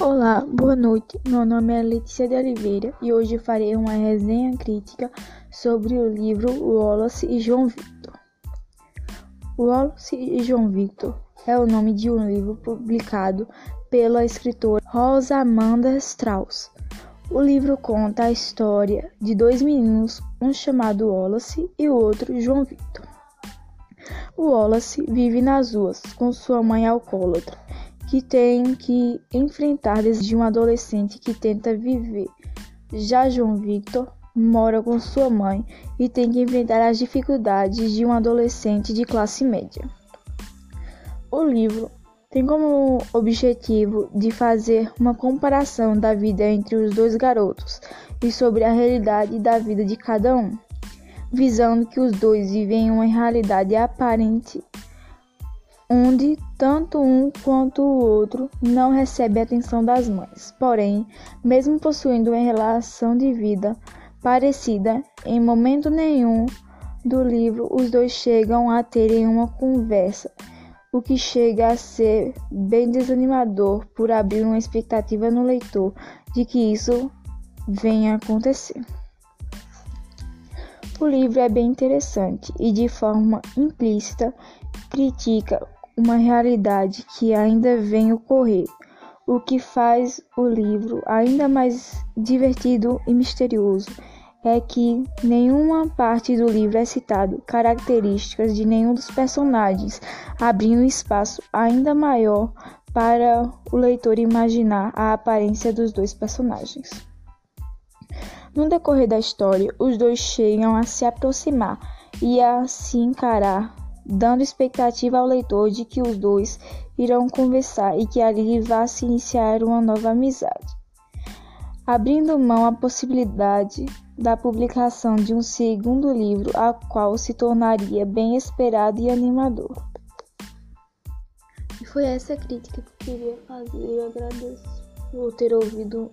Olá, boa noite. Meu nome é Letícia de Oliveira e hoje farei uma resenha crítica sobre o livro Wallace e João Victor. Wallace e João Victor é o nome de um livro publicado pela escritora Rosamanda Strauss. O livro conta a história de dois meninos, um chamado Wallace e o outro João Victor. O Wallace vive nas ruas com sua mãe alcoólatra que tem que enfrentar desde um adolescente que tenta viver. Já João Victor mora com sua mãe e tem que enfrentar as dificuldades de um adolescente de classe média. O livro tem como objetivo de fazer uma comparação da vida entre os dois garotos e sobre a realidade da vida de cada um, visando que os dois vivem uma realidade aparente onde tanto um quanto o outro não recebe a atenção das mães. Porém, mesmo possuindo uma relação de vida parecida, em momento nenhum do livro os dois chegam a terem uma conversa, o que chega a ser bem desanimador por abrir uma expectativa no leitor de que isso venha a acontecer. O livro é bem interessante e, de forma implícita, critica uma realidade que ainda vem ocorrer, o que faz o livro ainda mais divertido e misterioso é que nenhuma parte do livro é citado características de nenhum dos personagens, abrindo espaço ainda maior para o leitor imaginar a aparência dos dois personagens. No decorrer da história, os dois chegam a se aproximar e a se encarar dando expectativa ao leitor de que os dois irão conversar e que ali vá se iniciar uma nova amizade, abrindo mão à possibilidade da publicação de um segundo livro, a qual se tornaria bem esperado e animador. E foi essa crítica que eu queria fazer. Eu agradeço por ter ouvido